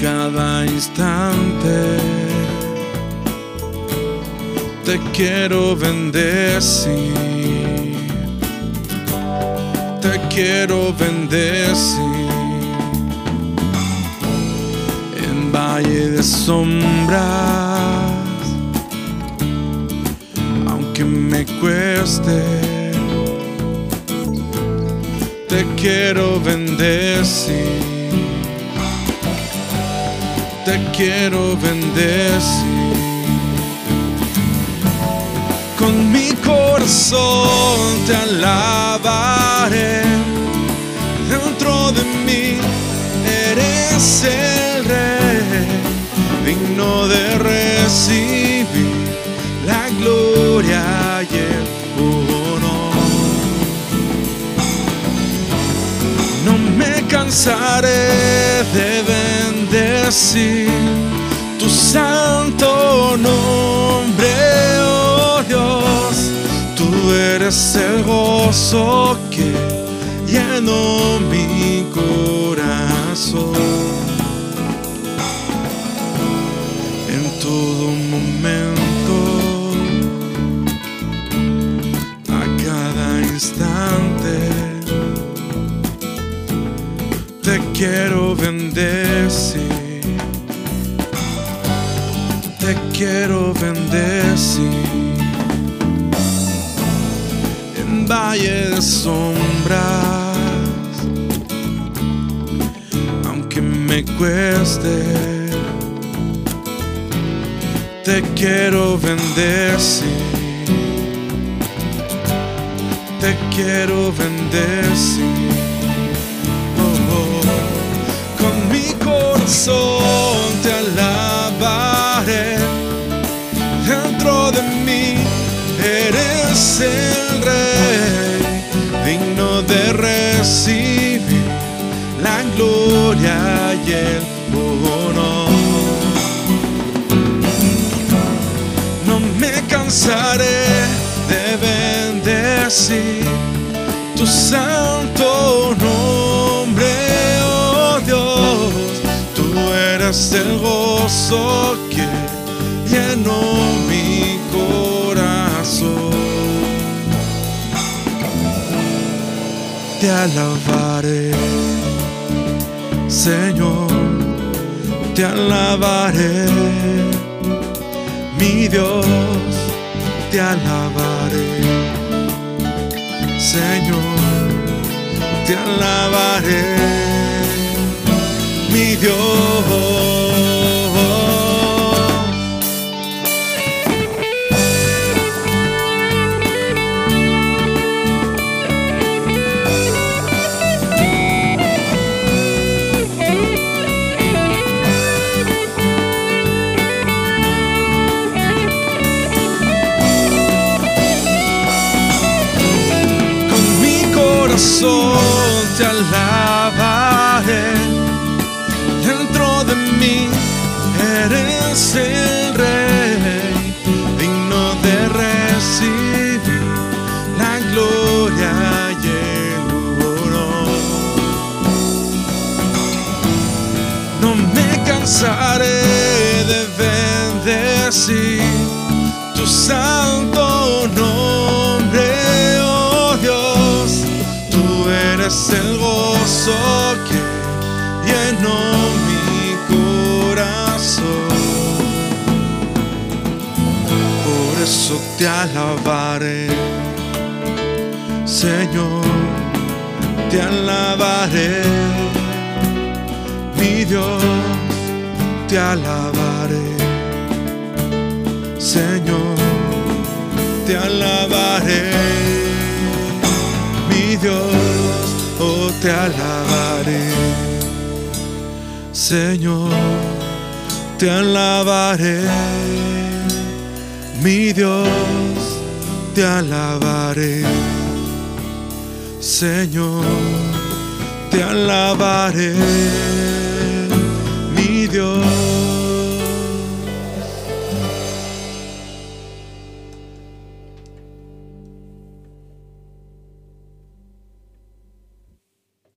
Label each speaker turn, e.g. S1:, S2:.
S1: cada instante. Te quiero bendecir, te quiero bendecir. En valle de sombras, aunque me cueste, te quiero bendecir te quiero bendecir. Con mi corazón te alabaré. Dentro de mí eres el rey, digno de recibir la gloria y el honor. No me cansaré bendecir tu santo nombre, oh Dios. Tú eres el gozo que llenó mi corazón. En todo momento, a cada instante te quiero bendecir, te quiero bendecir. En valle de sombras, aunque me cueste, te quiero bendecir, te quiero bendecir. con mi corazón Dentro de mí eres el rey, digno de recibir la gloria y el honor. No me cansaré de bendecir tu santo eres el gozo que llenó mi corazón. Te alabaré, Señor, te alabaré, mi Dios, te alabaré. Señor, te alabaré, mi Dios. Corazón te alabaré. Dentro de mí eres el rey, digno de recibir la gloria y el honor. No me cansaré de bendecir tu santo eres el gozo que llenó mi corazón. Por eso te alabaré, Señor, te alabaré, mi Dios, te alabaré. Señor, te alabaré, mi Dios, te alabaré. Señor, te alabaré, mi Dios, te alabaré. Señor, te alabaré, mi Dios